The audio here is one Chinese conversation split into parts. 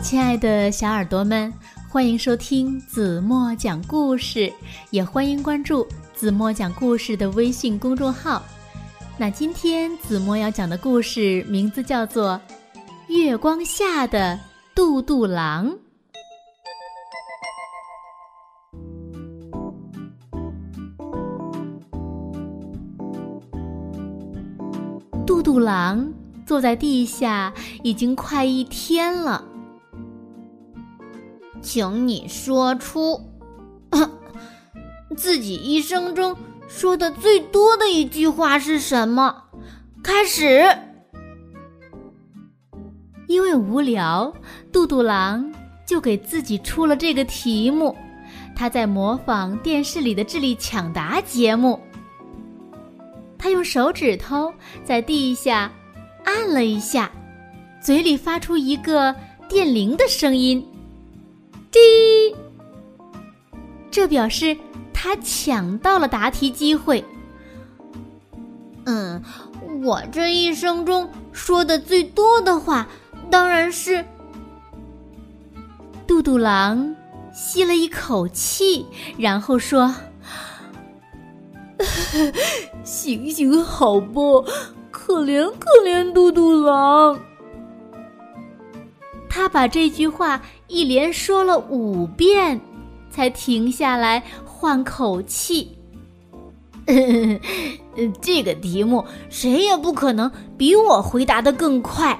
亲爱的小耳朵们，欢迎收听子墨讲故事，也欢迎关注子墨讲故事的微信公众号。那今天子墨要讲的故事名字叫做《月光下的杜杜狼》。杜杜狼坐在地下已经快一天了。请你说出 自己一生中说的最多的一句话是什么？开始。因为无聊，杜杜狼就给自己出了这个题目。他在模仿电视里的智力抢答节目。他用手指头在地下按了一下，嘴里发出一个电铃的声音。滴，这表示他抢到了答题机会。嗯，我这一生中说的最多的话，当然是……杜杜狼吸了一口气，然后说：“ 行行好吧，可怜可怜杜杜狼。”他把这句话一连说了五遍，才停下来换口气。这个题目谁也不可能比我回答的更快。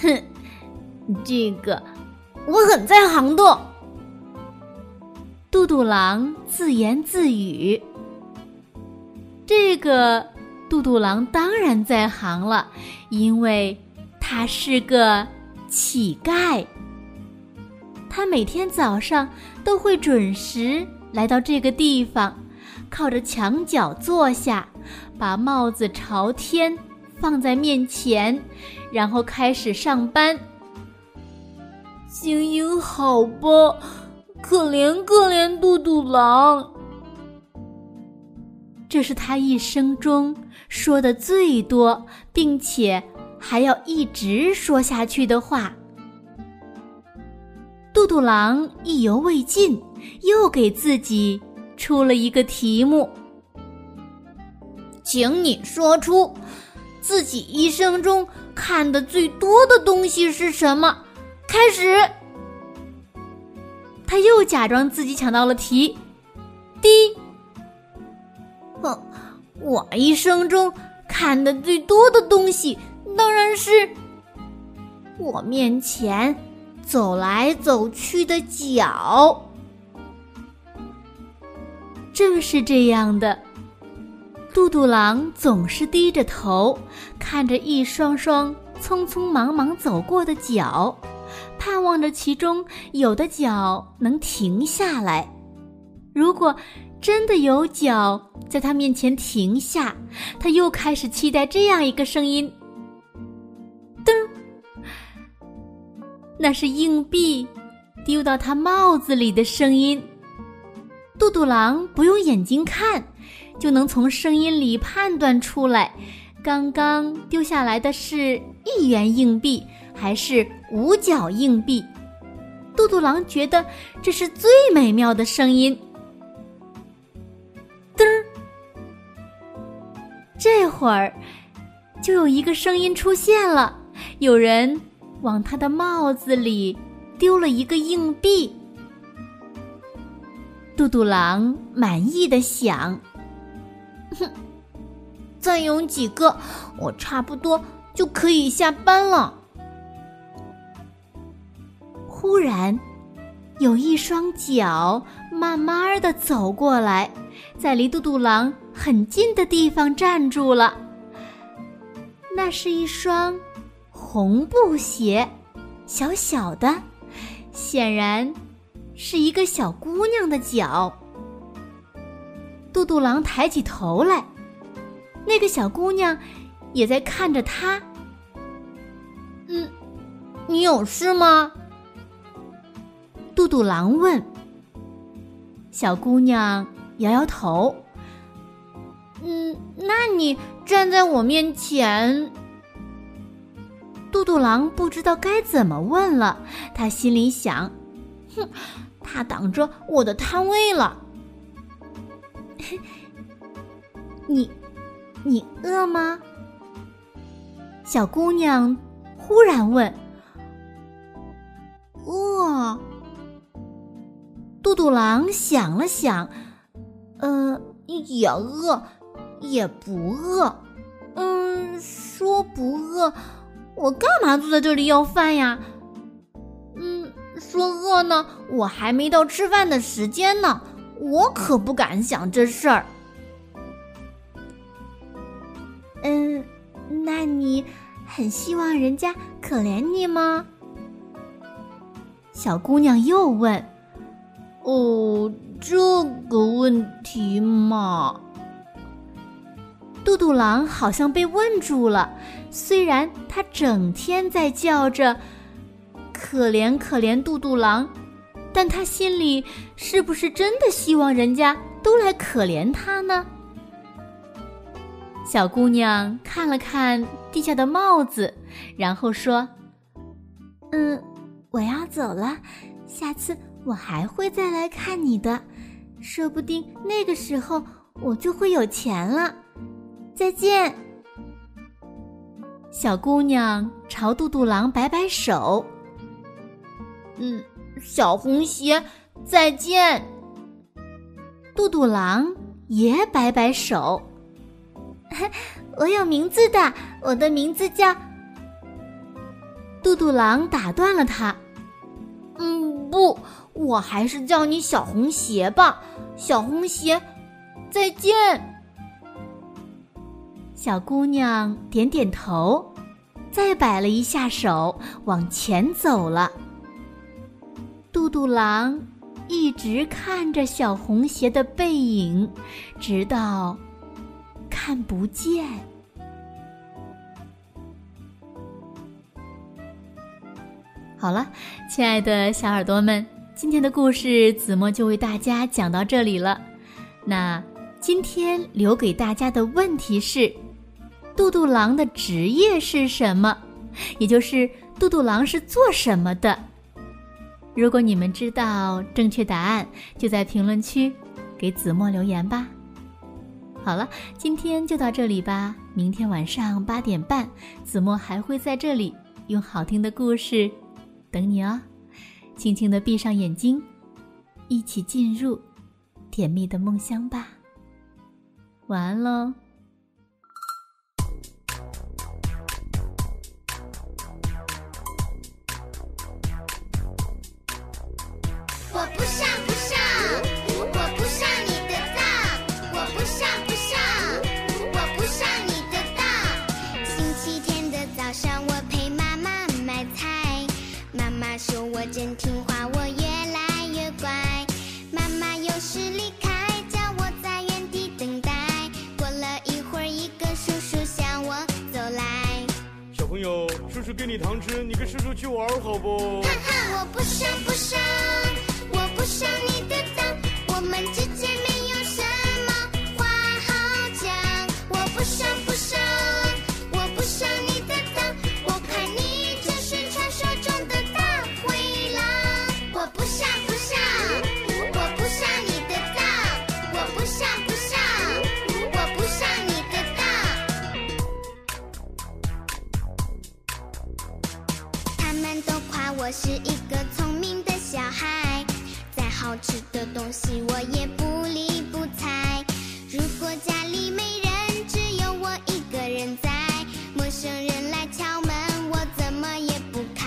哼，这个我很在行的。杜杜狼自言自语：“这个杜杜狼当然在行了，因为他是个。”乞丐，他每天早上都会准时来到这个地方，靠着墙角坐下，把帽子朝天放在面前，然后开始上班。行行好吧，可怜可怜杜杜狼。这是他一生中说的最多，并且。还要一直说下去的话。杜郎意犹未尽，又给自己出了一个题目，请你说出自己一生中看的最多的东西是什么？开始。他又假装自己抢到了题，滴。哼，我一生中看的最多的东西。当然是我面前走来走去的脚。正是这样的，杜杜狼总是低着头看着一双双匆匆忙忙走过的脚，盼望着其中有的脚能停下来。如果真的有脚在他面前停下，他又开始期待这样一个声音。那是硬币丢到他帽子里的声音。杜杜狼不用眼睛看，就能从声音里判断出来，刚刚丢下来的是一元硬币还是五角硬币。杜杜狼觉得这是最美妙的声音。噔儿，这会儿就有一个声音出现了，有人。往他的帽子里丢了一个硬币，杜杜狼满意的想：“哼，再有几个，我差不多就可以下班了。”忽然，有一双脚慢慢的走过来，在离杜杜狼很近的地方站住了。那是一双。红布鞋，小小的，显然是一个小姑娘的脚。杜杜狼抬起头来，那个小姑娘也在看着他。嗯，你有事吗？杜杜狼问。小姑娘摇摇头。嗯，那你站在我面前。杜杜狼不知道该怎么问了，他心里想：“哼，他挡着我的摊位了。你，你饿吗？”小姑娘忽然问：“饿？”杜杜狼想了想，嗯，也饿，也不饿。嗯，说不饿。我干嘛坐在这里要饭呀？嗯，说饿呢，我还没到吃饭的时间呢，我可不敢想这事儿。嗯，那你很希望人家可怜你吗？小姑娘又问。哦，这个问题嘛。杜杜狼好像被问住了。虽然他整天在叫着“可怜可怜杜杜狼”，但他心里是不是真的希望人家都来可怜他呢？小姑娘看了看地下的帽子，然后说：“嗯，我要走了，下次我还会再来看你的，说不定那个时候我就会有钱了。”再见，小姑娘朝嘟嘟狼摆摆手。嗯，小红鞋，再见。嘟嘟狼也摆摆手。我有名字的，我的名字叫……嘟嘟狼打断了他。嗯，不，我还是叫你小红鞋吧。小红鞋，再见。小姑娘点点头，再摆了一下手，往前走了。杜杜狼一直看着小红鞋的背影，直到看不见。好了，亲爱的小耳朵们，今天的故事子墨就为大家讲到这里了。那今天留给大家的问题是。嘟嘟狼的职业是什么？也就是嘟嘟狼是做什么的？如果你们知道正确答案，就在评论区给子墨留言吧。好了，今天就到这里吧。明天晚上八点半，子墨还会在这里用好听的故事等你哦。轻轻的闭上眼睛，一起进入甜蜜的梦乡吧。晚安喽。真听话，我越来越乖。妈妈有时离开，叫我在原地等待。过了一会儿，一个叔叔向我走来。小朋友，叔叔给你糖吃，你跟叔叔去玩好不？哈哈，我不上不想，我不上你的当，我们之间没有什么话好讲。我不上不上。吃的东西我也不理不睬。如果家里没人，只有我一个人在。陌生人来敲门，我怎么也不开。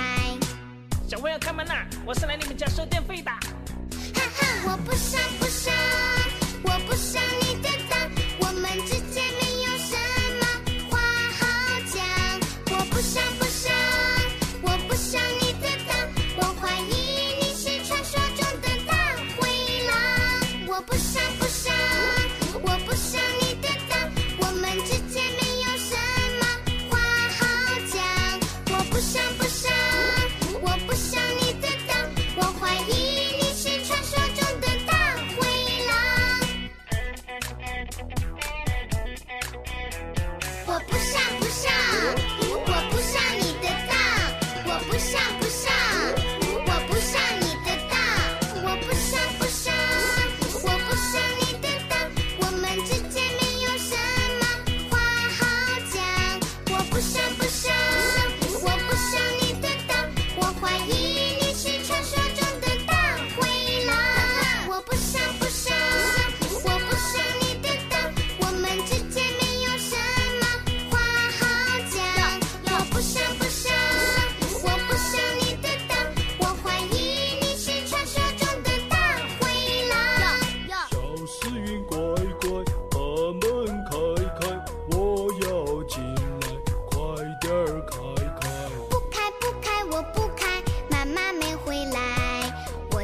小薇要开门呐，我是来你们家收电费的。哈哈，我不傻不傻，我不傻。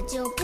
joke.